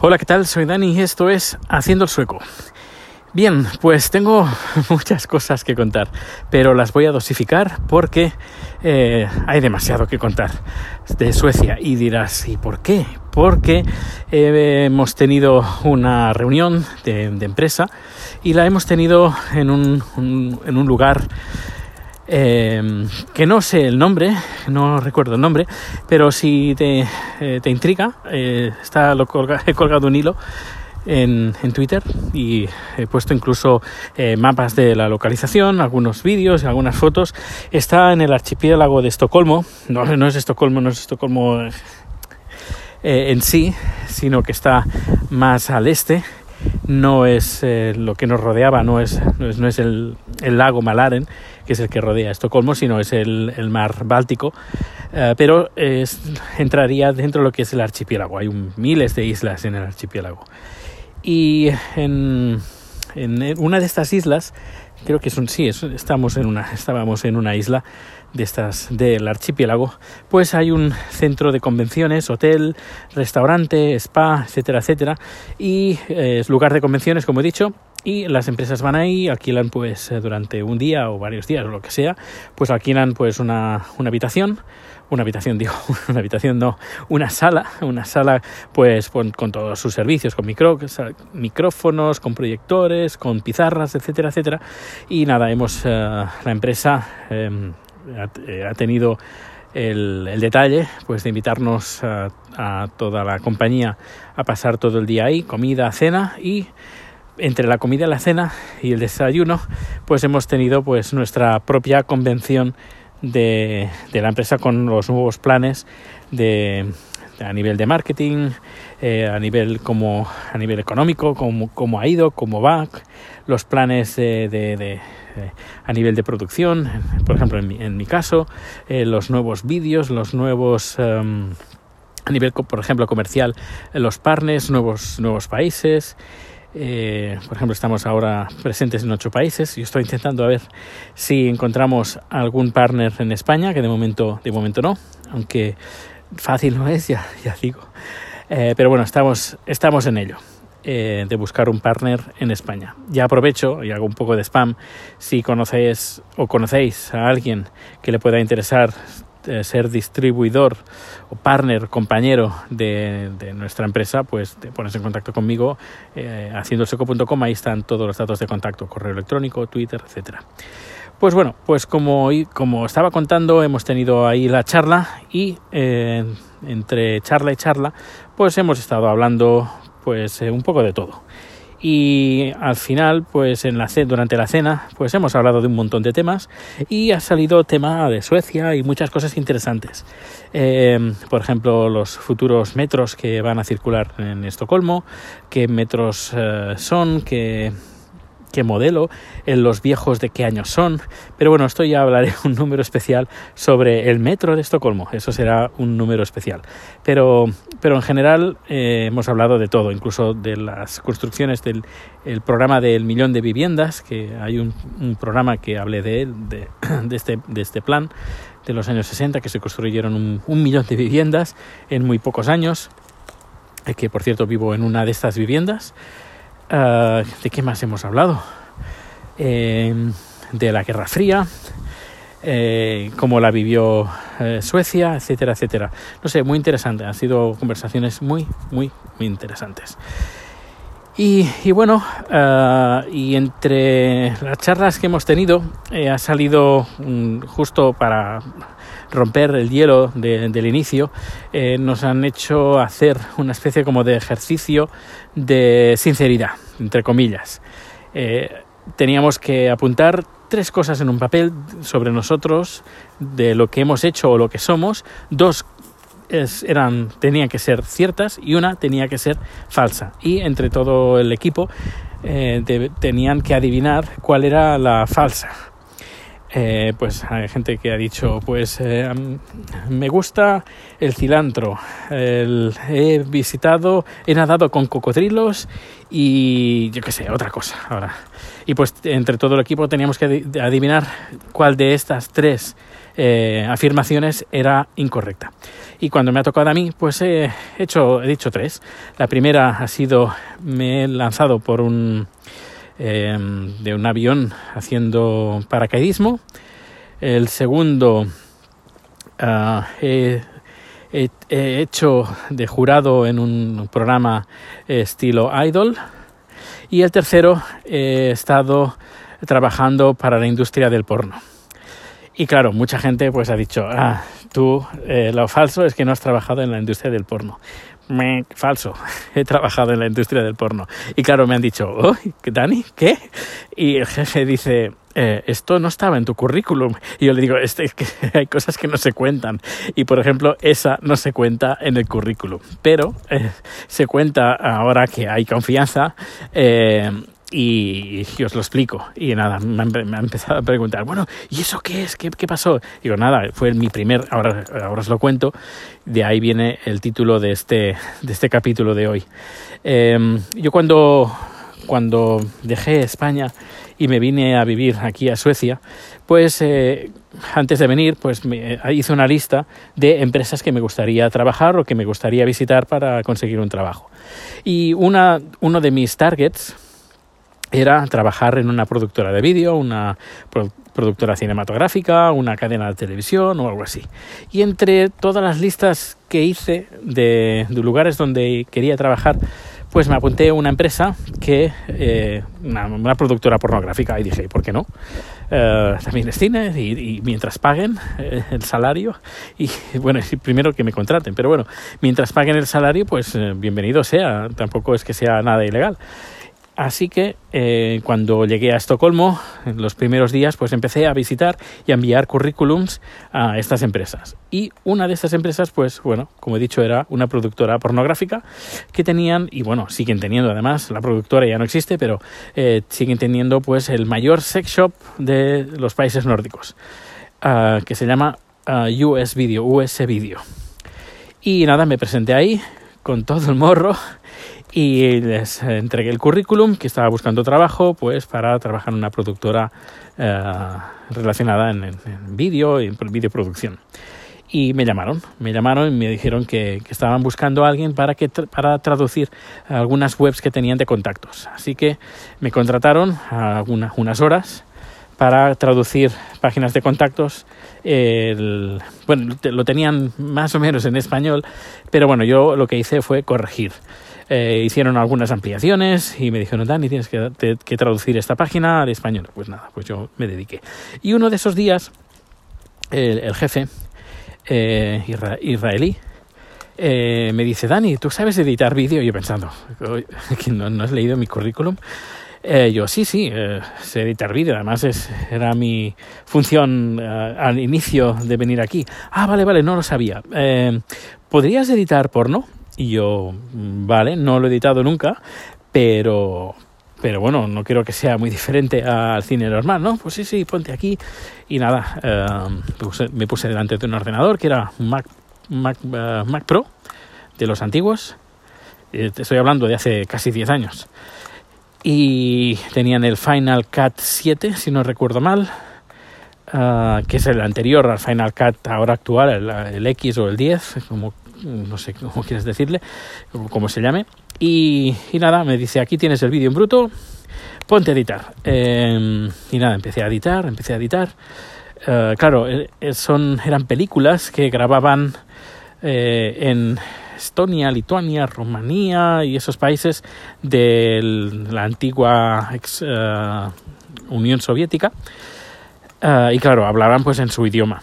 Hola, ¿qué tal? Soy Dani y esto es Haciendo el Sueco. Bien, pues tengo muchas cosas que contar, pero las voy a dosificar porque eh, hay demasiado que contar de Suecia. Y dirás, ¿y por qué? Porque eh, hemos tenido una reunión de, empresa y la hemos tenido en un, en un lugar eh, que no sé el nombre, no recuerdo el nombre, pero si te, eh, te intriga, eh, está lo he colgado un hilo en, en, Twitter y he puesto incluso mapas de la localización, algunos vídeos, algunas fotos. Está en el archipiélago de Estocolmo, no, no es Estocolmo, no es Estocolmo en sí, sino que está más al este no es eh, lo que nos rodeaba, no es, no es, el, lago Malaren, que es el que rodea Estocolmo, sino es el, mar Báltico, eh, pero entraría dentro de lo que es el archipiélago. Hay miles de islas en el archipiélago. Y en, una de estas islas, creo que es un, sí, estamos en una, estábamos en una isla, de estas del archipiélago, pues hay un centro de convenciones, hotel, restaurante, spa, etcétera, etcétera, y eh, es lugar de convenciones, como he dicho, y las empresas van ahí, alquilan pues eh, durante un día o varios días o lo que sea, pues alquilan pues una, una habitación, una habitación, digo, una habitación no, una sala, una sala pues con, todos sus servicios, con micro, micrófonos, con proyectores, con pizarras, etcétera, etcétera. Y nada, hemos, eh, la empresa em, ha, tenido el, detalle pues de invitarnos a, toda la compañía a pasar todo el día ahí, comida, cena y entre la comida, la cena y el desayuno pues hemos tenido pues nuestra propia convención de, la empresa con los nuevos planes de, a nivel de marketing, eh, a nivel como a nivel económico, cómo, ha ido, cómo va, los planes de a nivel de producción, por ejemplo en mi, caso, eh, los nuevos vídeos, los nuevos... Em, a nivel, por ejemplo, comercial, eh, los partners, nuevos, nuevos países, eh, por ejemplo, estamos ahora presentes en ocho países. y estoy intentando a ver si encontramos algún partner en España, que de momento, de momento no, aunque fácil no es, ya, ya digo. pero bueno, estamos, estamos en ello. Eh, de buscar un partner en España. Ya aprovecho y hago un poco de spam. Si conocéis o conocéis a alguien que le pueda interesar eh, ser distribuidor o partner, compañero de, nuestra empresa, pues te pones en contacto conmigo eh, haciendoseco.com. Ahí están todos los datos de contacto, correo electrónico, Twitter, etcétera. Pues bueno, pues como, como estaba contando, hemos tenido ahí la charla y eh, entre charla y charla, pues hemos estado hablando pues eh, un poco de todo. Y al final, pues en la durante la cena, pues hemos hablado de un montón de temas y ha salido tema de Suecia y muchas cosas interesantes. Em, por ejemplo, los futuros metros que van a circular en Estocolmo, qué metros eh, son, qué qué modelo, en los viejos de qué años son. Pero bueno, esto ya hablaré un número especial sobre el metro de Estocolmo. Eso será un número especial. Pero, pero en general eh, hemos hablado de todo, incluso de las construcciones del el programa del millón de viviendas, que hay un, programa que hablé de él, de, de, este, de este plan de los años 60, que se construyeron un, un millón de viviendas en muy pocos años, eh, que por cierto vivo en una de estas viviendas. Ah, ¿De qué más hemos hablado? Eh, de la Guerra Fría, eh, cómo la vivió eh, Suecia, etcétera, etcétera. No sé, muy interesante. Han sido conversaciones muy, muy, muy interesantes. Y, bueno, ah, y entre las charlas que hemos tenido, ha salido justo para romper el hielo del inicio, eh, nos han hecho hacer una especie como de ejercicio de sinceridad, entre comillas. Eh, teníamos que apuntar tres cosas en un papel sobre nosotros, de lo que hemos hecho o lo que somos, dos eran, tenían que ser ciertas y una tenía que ser falsa. Y entre todo el equipo eh, tenían que adivinar cuál era la falsa. Eh, pues hay gente que ha dicho, pues eh, me gusta el cilantro, he visitado, he nadado con cocodrilos y yo qué sé, otra cosa ahora. Y pues entre todo el equipo teníamos que adivinar cuál de estas tres afirmaciones era incorrecta. Y cuando me ha tocado a mí, pues he hecho, he dicho tres. La primera ha sido, me he lanzado por un de un avión haciendo paracaidismo. El segundo ah, he, hecho de jurado en un programa estilo Idol. Y el tercero he estado trabajando para la industria del porno. Y claro, mucha gente pues ha dicho, ah, tú eh, lo falso es que no has trabajado en la industria del porno me, falso, he trabajado en la industria del porno. Y claro, me han dicho, oh, Dani, ¿qué? Y el jefe dice, eh, esto no estaba en tu currículum. Y yo le digo, este, es que hay cosas que no se cuentan. Y por ejemplo, esa no se cuenta en el currículum. Pero eh, se cuenta ahora que hay confianza. Eh, y, os lo explico. Y nada, me ha, empezado a preguntar, bueno, ¿y eso qué es? ¿Qué, qué pasó? Digo, nada, fue mi primer, ahora, ahora os lo cuento, de ahí viene el título de este, de este capítulo de hoy. Em, yo cuando, cuando dejé España y me vine a vivir aquí a Suecia, pues eh, antes de venir, pues me, hice una lista de empresas que me gustaría trabajar o que me gustaría visitar para conseguir un trabajo. Y una, uno de mis targets, era trabajar en una productora de vídeo, una productora cinematográfica, una cadena de televisión o algo así. Y entre todas las listas que hice de, lugares donde quería trabajar, pues me apunté a una empresa que, eh, una, productora pornográfica, y dije, ¿por qué no? Eh, también es cine y, mientras paguen eh, el salario, y bueno, primero que me contraten, pero bueno, mientras paguen el salario, pues bienvenido sea, tampoco es que sea nada ilegal. Así que eh, cuando llegué a Estocolmo, en los primeros días, pues empecé a visitar y a enviar currículums a estas empresas. Y una de estas empresas, pues bueno, como he dicho, era una productora pornográfica que tenían, y bueno, siguen teniendo además, la productora ya no existe, pero eh, siguen teniendo pues el mayor sex shop de los países nórdicos, ah, que se llama ah, US Video, US Video. Y nada, me presenté ahí con todo el morro y les entregué el currículum que estaba buscando trabajo pues para trabajar en una productora eh, relacionada en, vídeo y en videoproducción y me llamaron me llamaron y me dijeron que, estaban buscando a alguien para que para traducir algunas webs que tenían de contactos así que me contrataron a unas horas para traducir páginas de contactos. bueno, lo tenían más o menos en español, pero bueno, yo lo que hice fue corregir. Eh, hicieron algunas ampliaciones y me dijeron, Dani, tienes que, traducir esta página al español. Pues nada, pues yo me dediqué. Y uno de esos días, el, jefe eh, israelí eh, me dice, Dani, ¿tú sabes editar vídeo? Yo pensando, ¿no, ¿no has leído mi currículum? yo sí, sí, sé editar vídeo, además es, era mi función al inicio de venir aquí. Ah, vale, vale, no lo sabía. ¿Podrías editar porno? Y yo, vale, no lo he editado nunca, pero, pero bueno, no quiero que sea muy diferente al cine normal, ¿no? Pues sí, sí, ponte aquí. Y nada, eh, me puse delante de un ordenador que era Mac, Mac, eh, Mac Pro de los antiguos. Eh, estoy hablando de hace casi 10 años. Y tenían el Final Cut 7, si no recuerdo mal, que es el anterior al Final Cut ahora actual, el, el, X o el 10, como no sé cómo quieres decirle, como se llame. Y, nada, me dice, aquí tienes el vídeo en bruto, ponte a editar. Em, y nada, empecé a editar, empecé a editar. Eh, claro, eh, son, eran películas que grababan eh, en Estonia, Lituania, Rumanía y esos países de la antigua Unión Soviética. y claro, hablaban pues en su idioma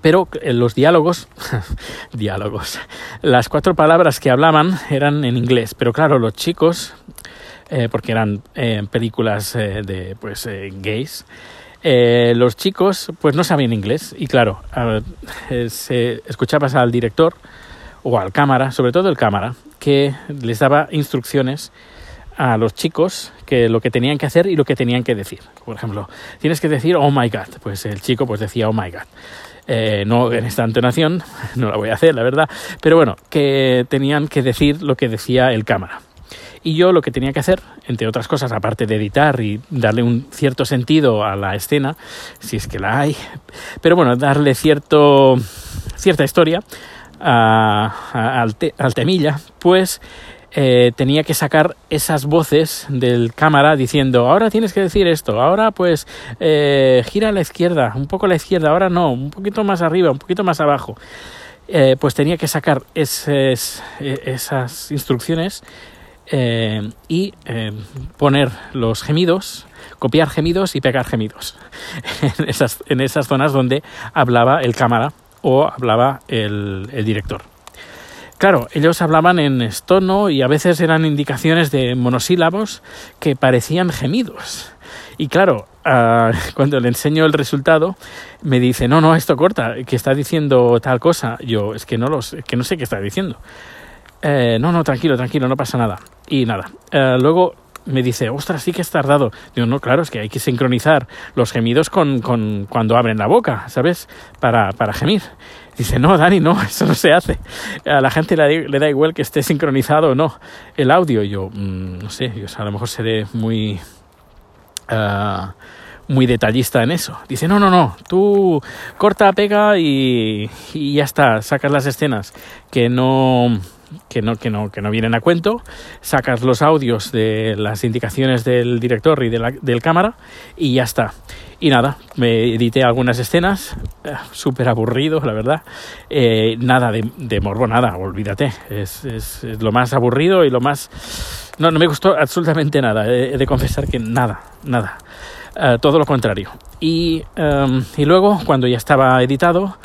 pero los diálogos, diálogos, las cuatro palabras que hablaban eran en inglés, pero claro, los chicos, eh, porque eran eh, películas eh, de pues gays, los chicos pues no sabían inglés y claro, se escuchabas al director o al cámara, sobre todo el cámara, que les daba instrucciones a los chicos que lo que tenían que hacer y lo que tenían que decir. Por ejemplo, tienes que decir oh my god, pues el chico pues decía oh my god. Eh, no en esta entonación, no la voy a hacer, la verdad, pero bueno, que tenían que decir lo que decía el cámara. Y yo lo que tenía que hacer, entre otras cosas, aparte de editar y darle un cierto sentido a la escena, si es que la hay, pero bueno, darle cierto, cierta historia al, temilla, pues eh, tenía que sacar esas voces del cámara diciendo, ahora tienes que decir esto, ahora pues eh, gira a la izquierda, un poco a la izquierda, ahora no, un poquito más arriba, un poquito más abajo. Eh, pues tenía que sacar esas instrucciones y poner los gemidos, copiar gemidos y pegar gemidos en esas, en esas zonas donde hablaba el cámara o hablaba el director. Claro, ellos hablaban en estono y a veces eran indicaciones de monosílabos que parecían gemidos. Y claro, ah, cuando le enseño el resultado, me dice, no, no, esto corta, que está diciendo tal cosa. Yo, es que no, los, que no sé qué está diciendo. Eh, no, no, tranquilo, tranquilo, no pasa nada. Y nada. Eh, luego me dice, ostras, sí que es tardado. Digo, no, claro, es que hay que sincronizar los gemidos con, con cuando abren la boca, ¿sabes? Para, para gemir. Dice, no, Dani, no, eso no se hace. A la gente le, da igual que esté sincronizado o no el audio. Yo, mm, no sé, yo, a lo mejor seré muy... Ah, muy detallista en eso. Dice, no, no, no, tú corta, pega y, y ya está, sacas las escenas que no, que no, que no, que no vienen a cuento, sacas los audios de las indicaciones del director y de la, del cámara y ya está. Y nada, me edité algunas escenas, eh, súper aburrido, la verdad. Eh, nada de, morbo, nada, olvídate. Es, es, lo más aburrido y lo más... No, no me gustó absolutamente nada. He de confesar que nada, nada. Eh, todo lo contrario. Y, em, y luego, cuando ya estaba editado,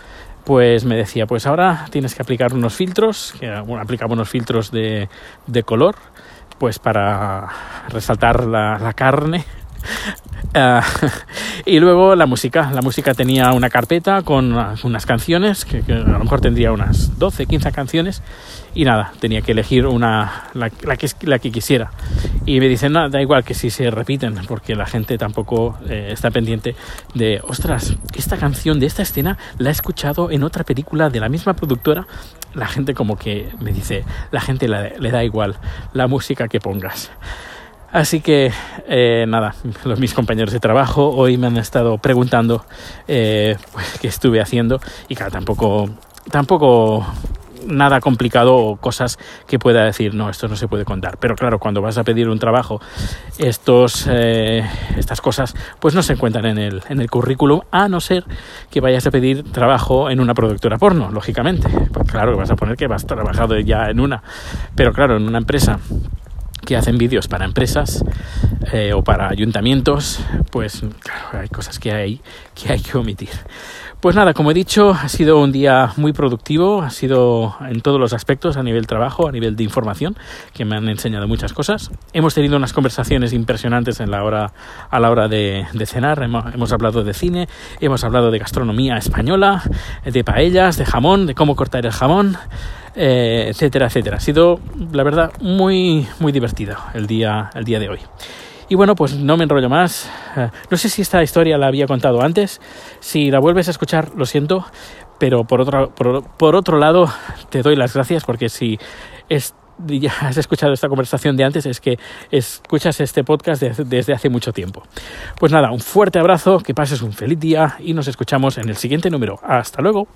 pues me decía, pues ahora tienes que aplicar unos filtros, que aplicaba unos filtros de, de color, pues para resaltar la, la carne Ah, y luego la música. La música tenía una carpeta con unas canciones, que, a lo mejor tendría unas 12, 15 canciones. Y nada, tenía que elegir una, la, que, la que quisiera. Y me dicen, no, da igual que si se repiten, porque la gente tampoco eh, está pendiente de, ostras, esta canción de esta escena la he escuchado en otra película de la misma productora. La gente como que me dice, la gente le da igual la música que pongas. Así que eh, nada, los mis compañeros de trabajo hoy me han estado preguntando eh, pues, qué estuve haciendo y claro, tampoco, tampoco nada complicado o cosas que pueda decir, no, esto no se puede contar. Pero claro, cuando vas a pedir un trabajo, estos, eh, estas cosas pues no se encuentran en el, en el currículum, a no ser que vayas a pedir trabajo en una productora porno, lógicamente. Pues claro, vas a poner que has trabajado ya en una. Pero claro, en una empresa que hacen vídeos para empresas eh, o para ayuntamientos, pues claro, hay cosas que hay que hay que omitir. Pues nada, como he dicho, ha sido un día muy productivo, ha sido en todos los aspectos, a nivel trabajo, a nivel de información, que me han enseñado muchas cosas. Hemos tenido unas conversaciones impresionantes en la hora, a la hora de, cenar, hemos, hemos, hablado de cine, hemos hablado de gastronomía española, de paellas, de jamón, de cómo cortar el jamón, eh, etcétera, etcétera. Ha sido, la verdad, muy, muy divertido el día, el día de hoy. Y bueno, pues no me enrollo más. Eh, no sé si esta historia la había contado antes. Si la vuelves a escuchar, lo siento. Pero por otro, por, otro lado, te doy las gracias porque si ya has escuchado esta conversación de antes, es que escuchas este podcast desde hace mucho tiempo. Pues nada, un fuerte abrazo, que pases un feliz día y nos escuchamos en el siguiente número. Hasta luego.